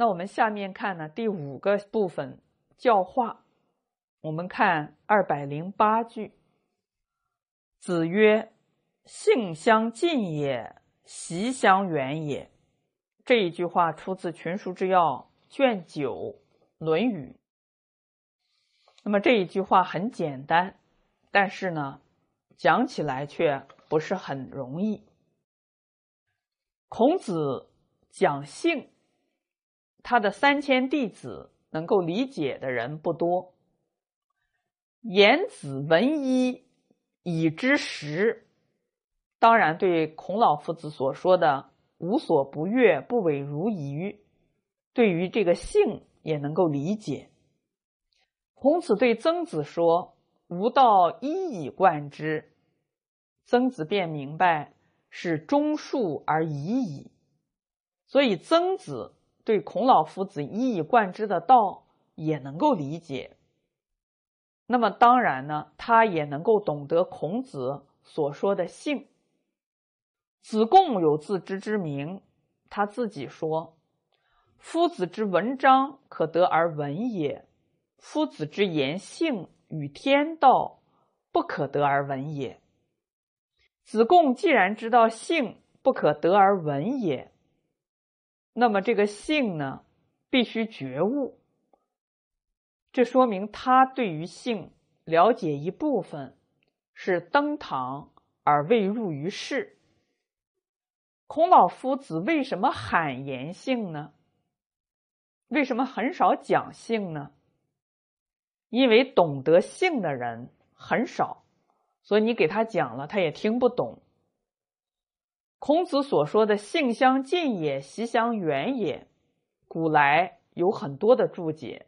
那我们下面看呢第五个部分教化，我们看二百零八句。子曰：“性相近也，习相远也。”这一句话出自《群书之要》卷九《论语》。那么这一句话很简单，但是呢，讲起来却不是很容易。孔子讲性，他的三千弟子能够理解的人不多。言子闻一，以知十。当然，对孔老夫子所说的“无所不悦，不违如仪”，对于这个性也能够理解。孔子对曾子说：“吾道一以贯之。”曾子便明白是忠恕而已矣。所以曾子对孔老夫子一以贯之的道也能够理解。那么当然呢，他也能够懂得孔子所说的性。子贡有自知之明，他自己说：“夫子之文章，可得而闻也。”夫子之言性与天道，不可得而闻也。子贡既然知道性不可得而闻也，那么这个性呢，必须觉悟。这说明他对于性了解一部分，是登堂而未入于世。孔老夫子为什么罕言性呢？为什么很少讲性呢？因为懂得性的人很少，所以你给他讲了，他也听不懂。孔子所说的“性相近也，习相远也”，古来有很多的注解，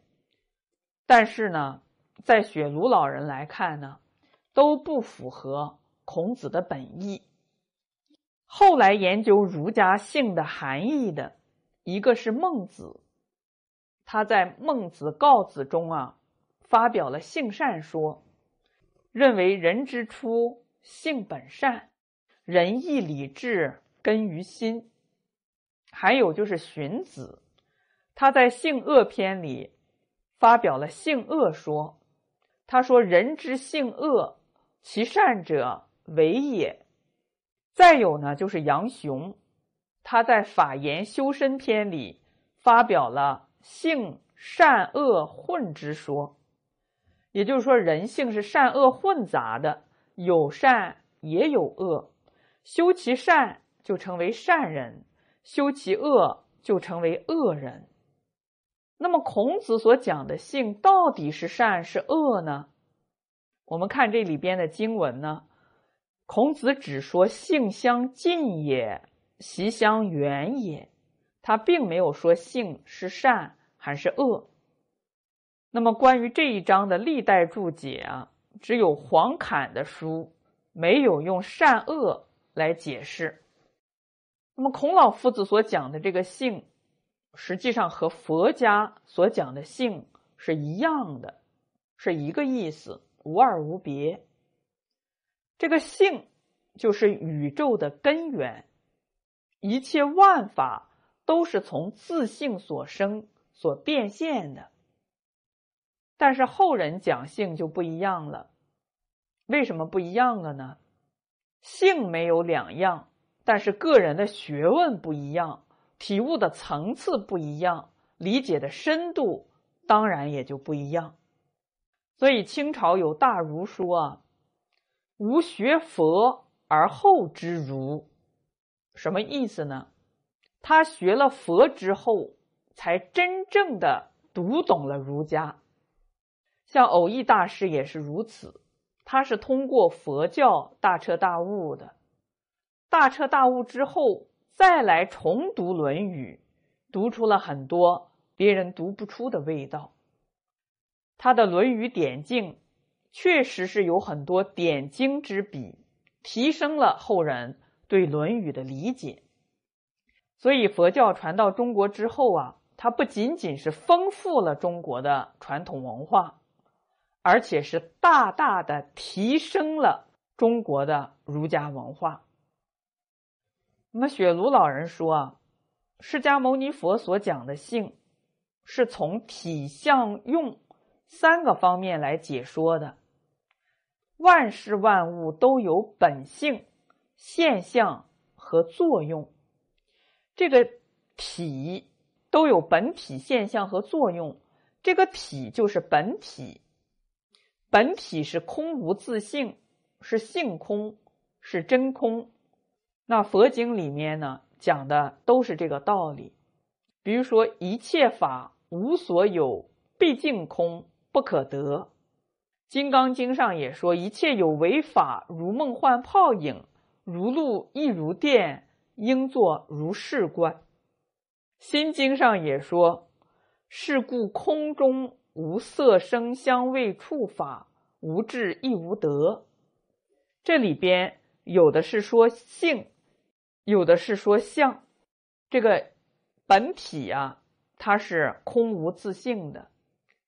但是呢，在雪庐老人来看呢，都不符合孔子的本意。后来研究儒家性的含义的一个是孟子，他在《孟子告子》中啊。发表了性善说，认为人之初性本善，仁义礼智根于心。还有就是荀子，他在性恶篇里发表了性恶说，他说人之性恶，其善者为也。再有呢，就是杨雄，他在法言修身篇里发表了性善恶混之说。也就是说，人性是善恶混杂的，有善也有恶，修其善就成为善人，修其恶就成为恶人。那么，孔子所讲的性到底是善是恶呢？我们看这里边的经文呢，孔子只说性相近也，习相远也，他并没有说性是善还是恶。那么，关于这一章的历代注解啊，只有黄侃的书没有用善恶来解释。那么，孔老夫子所讲的这个性，实际上和佛家所讲的性是一样的，是一个意思，无二无别。这个性就是宇宙的根源，一切万法都是从自性所生所变现的。但是后人讲性就不一样了，为什么不一样了呢？性没有两样，但是个人的学问不一样，体悟的层次不一样，理解的深度当然也就不一样。所以清朝有大儒说啊：“吾学佛而后知儒”，什么意思呢？他学了佛之后，才真正的读懂了儒家。像偶益大师也是如此，他是通过佛教大彻大悟的，大彻大悟之后再来重读《论语》，读出了很多别人读不出的味道。他的《论语点睛》确实是有很多点睛之笔，提升了后人对《论语》的理解。所以佛教传到中国之后啊，它不仅仅是丰富了中国的传统文化。而且是大大的提升了中国的儒家文化。那么雪庐老人说啊，释迦牟尼佛所讲的性，是从体相用三个方面来解说的。万事万物都有本性、现象和作用，这个体都有本体、现象和作用。这个体就是本体，本体是空无自性，是性空，是真空。那佛经里面呢？讲的都是这个道理，比如说一切法无所有，毕竟空不可得。金刚经上也说一切有为法如梦幻泡影，如露亦如电，应作如是观。心经上也说是故空中无色声香味触法，无智亦无得。这里边有的是说性。有的是说相，这个本体啊，它是空无自性的，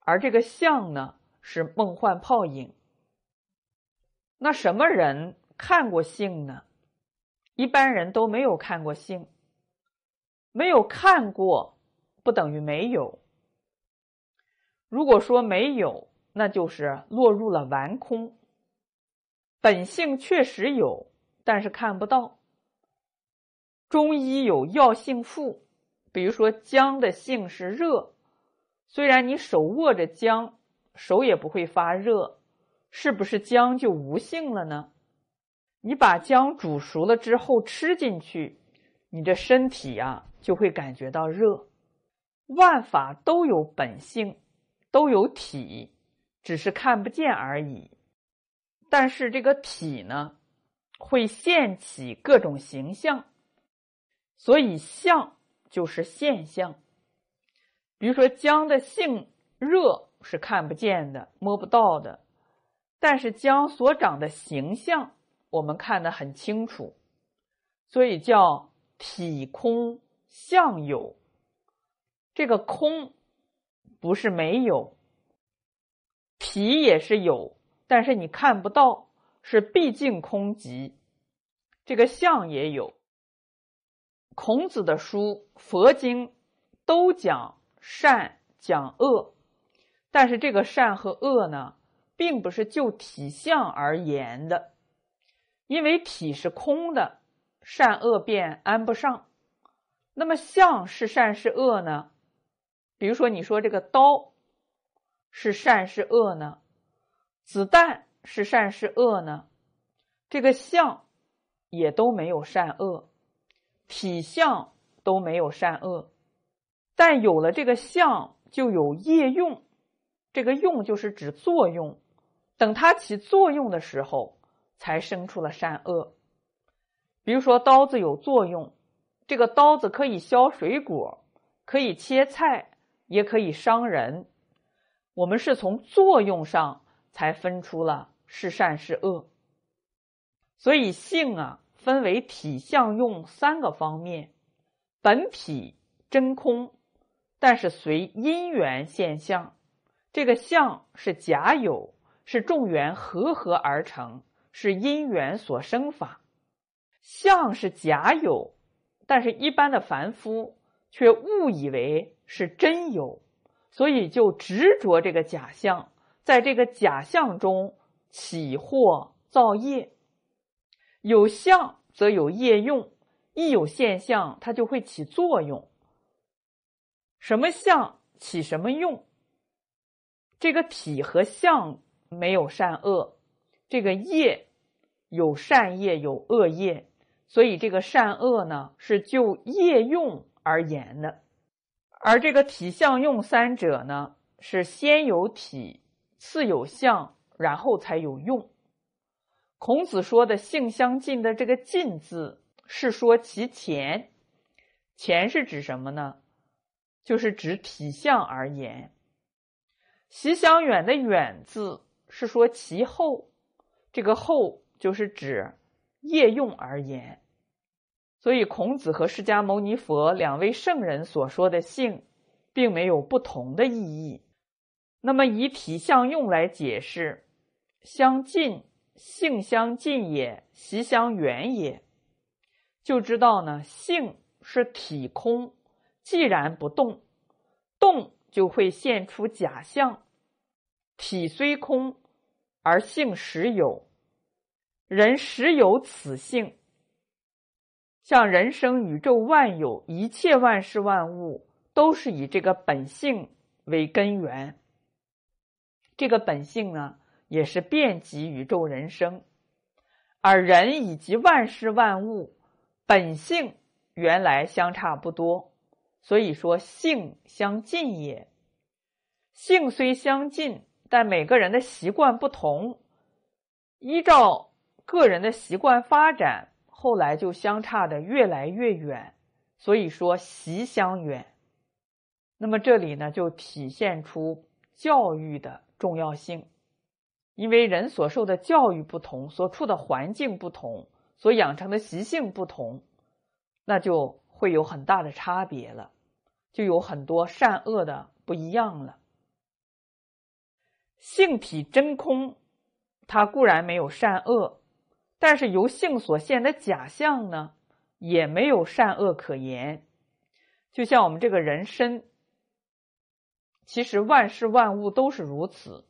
而这个相呢是梦幻泡影。那什么人看过性呢？一般人都没有看过性，没有看过不等于没有。如果说没有，那就是落入了完空。本性确实有，但是看不到。中医有药性赋，比如说姜的性是热，虽然你手握着姜，手也不会发热，是不是姜就无性了呢？你把姜煮熟了之后吃进去，你的身体呀就会感觉到热。万法都有本性，都有体，只是看不见而已。但是这个体呢，会现起各种形象。所以相就是现象，比如说姜的性热是看不见的、摸不到的，但是姜所长的形象我们看得很清楚，所以叫体空相有。这个空不是没有，体也是有，但是你看不到，是毕竟空寂。这个相也有。孔子的书、佛经都讲善讲恶，但是这个善和恶呢，并不是就体相而言的，因为体是空的，善恶便安不上。那么相是善是恶呢？比如说，你说这个刀是善是恶呢？子弹是善是恶呢？这个相也都没有善恶。体相都没有善恶，但有了这个相，就有业用。这个用就是指作用，等它起作用的时候，才生出了善恶。比如说刀子有作用，这个刀子可以削水果，可以切菜，也可以伤人。我们是从作用上才分出了是善是恶。所以性啊。分为体相用三个方面，本体真空，但是随因缘现象。这个相是假有，是众缘合合而成，是因缘所生法。相是假有，但是一般的凡夫却误以为是真有，所以就执着这个假象，在这个假象中起惑造业。有相则有业用，一有现象，它就会起作用。什么相起什么用？这个体和相没有善恶，这个业有善业有恶业，所以这个善恶呢是就业用而言的。而这个体相用三者呢，是先有体，次有相，然后才有用。孔子说的“性相近”的这个“近”字，是说其前，前是指什么呢？就是指体相而言。习相远的“远”字是说其后，这个后就是指业用而言。所以，孔子和释迦牟尼佛两位圣人所说的“性”，并没有不同的意义。那么，以体相用来解释，相近。性相近也，习相远也，就知道呢。性是体空，既然不动，动就会现出假象。体虽空，而性实有。人实有此性。像人生、宇宙、万有，一切万事万物，都是以这个本性为根源。这个本性呢，也是遍及宇宙人生。而人以及万事万物，本性原来相差不多，所以说性相近也。性虽相近，但每个人的习惯不同，依照个人的习惯发展，后来就相差的越来越远。所以说习相远。那么这里呢，就体现出教育的重要性。因为人所受的教育不同，所处的环境不同，所养成的习性不同，那就会有很大的差别了，就有很多善恶的不一样了。性体真空，它固然没有善恶，但是由性所现的假象呢，也没有善恶可言。就像我们这个人身，其实万事万物都是如此。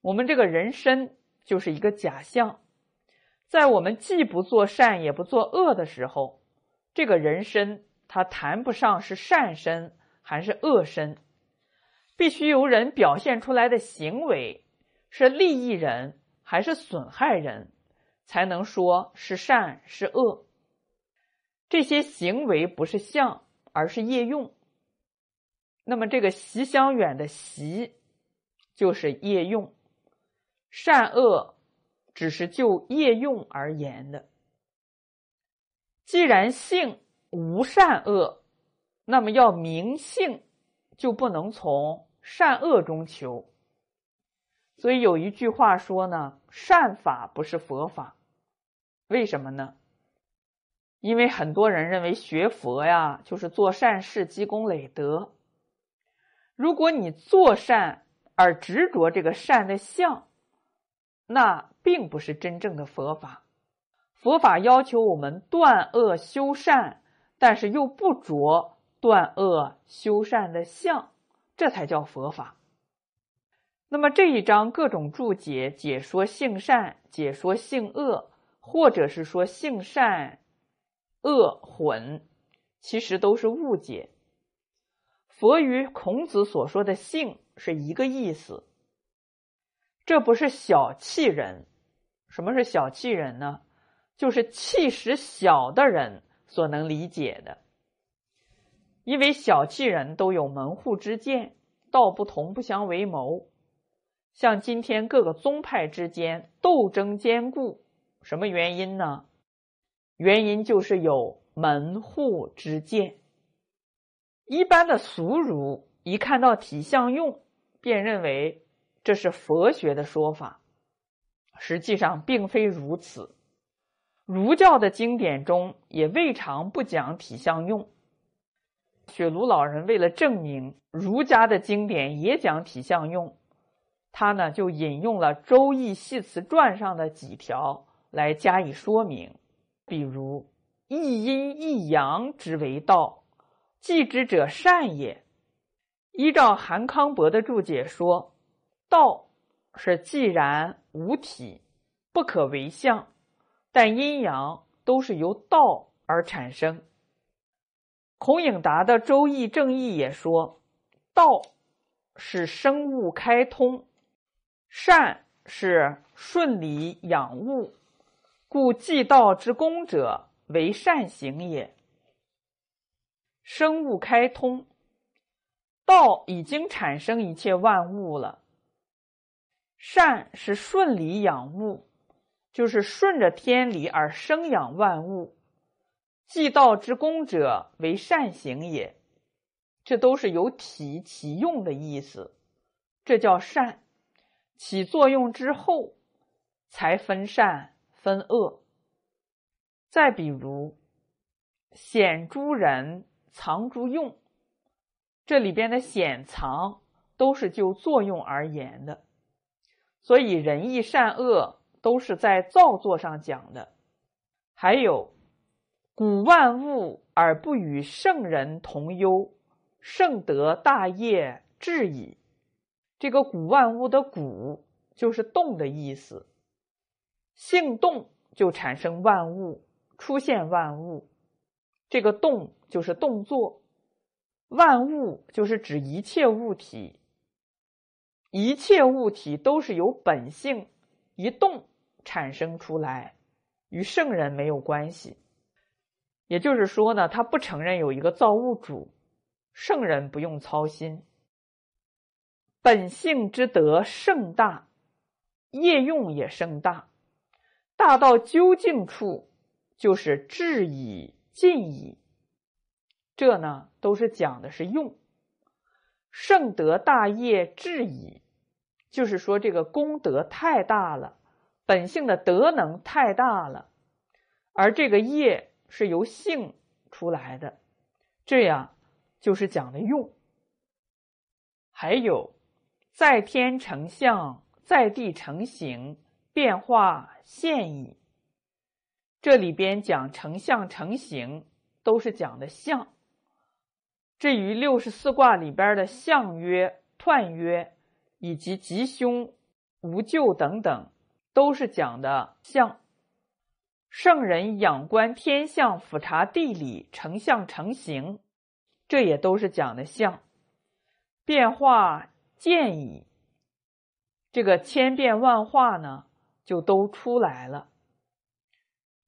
我们这个人身就是一个假象，在我们既不做善也不做恶的时候，这个人身它谈不上是善身还是恶身，必须由人表现出来的行为是利益人还是损害人，才能说是善是恶。这些行为不是相，而是业用。那么这个习相远的习，就是业用。善恶只是就业用而言的。既然性无善恶，那么要明性，就不能从善恶中求。所以有一句话说呢：“善法不是佛法。”为什么呢？因为很多人认为学佛呀，就是做善事、积功累德。如果你做善而执着这个善的相，那并不是真正的佛法。佛法要求我们断恶修善，但是又不着断恶修善的相，这才叫佛法。那么这一章各种注解解说性善，解说性恶，或者是说性善恶混，其实都是误解。佛与孔子所说的性是一个意思。这不是小气人，什么是小气人呢？就是气势小的人所能理解的。因为小气人都有门户之见，道不同不相为谋。像今天各个宗派之间斗争坚固，什么原因呢？原因就是有门户之见。一般的俗儒一看到体相用，便认为。这是佛学的说法，实际上并非如此。儒教的经典中也未尝不讲体相用。雪庐老人为了证明儒家的经典也讲体相用，他呢就引用了《周易系辞传》上的几条来加以说明，比如“一阴一阳之为道，继之者善也”。依照韩康伯的注解说。道是既然无体，不可为相，但阴阳都是由道而产生。孔颖达的《周易正义》也说，道是生物开通，善是顺理养物，故既道之功者为善行也。生物开通，道已经产生一切万物了。善是顺理养物，就是顺着天理而生养万物。既道之功者为善行也，这都是有体其用的意思。这叫善，起作用之后才分善分恶。再比如，显诸人，藏诸用，这里边的显藏都是就作用而言的。所以仁义善恶都是在造作上讲的，还有古万物而不与圣人同忧，圣德大业至矣。这个古万物的古就是动的意思，性动就产生万物，出现万物。这个动就是动作，万物就是指一切物体，一切物体都是由本性一动产生出来，与圣人没有关系。也就是说呢，他不承认有一个造物主，圣人不用操心。本性之德盛大，业用也盛大，大到究竟处，就是至矣。尽矣，这呢都是讲的是用圣德大业至矣，就是说这个功德太大了，本性的德能太大了，而这个业是由性出来的，这样就是讲的用。还有在天成象，在地成形，变化现矣。这里边讲成象成形，都是讲的象。至于六十四卦里边的象曰、彖曰以及吉凶、无咎等等，都是讲的象。圣人仰观天象，俯察地理，成象成形，这也都是讲的象。变化见矣，这个千变万化呢，就都出来了。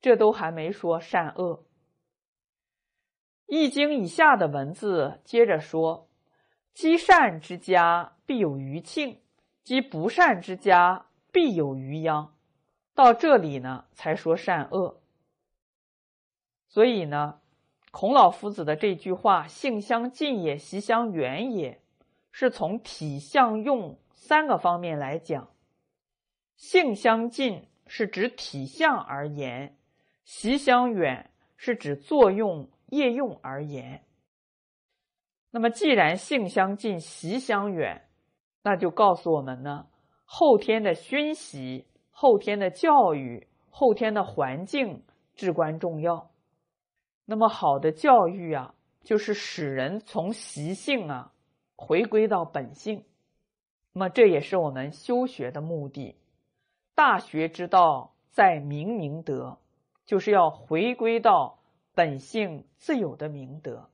这都还没说善恶，《易经》以下的文字接着说：“积善之家必有余庆，积不善之家必有余殃。”到这里呢，才说善恶。所以呢，孔老夫子的这句话“性相近也，习相远也”，是从体、相、用三个方面来讲。性相近是指体相而言。习相远是指作用业用而言。那么，既然性相近，习相远，那就告诉我们呢，后天的熏习、后天的教育、后天的环境至关重要。那么，好的教育啊，就是使人从习性啊回归到本性。那么，这也是我们修学的目的。大学之道，在明明德。就是要回归到本性自有的明德。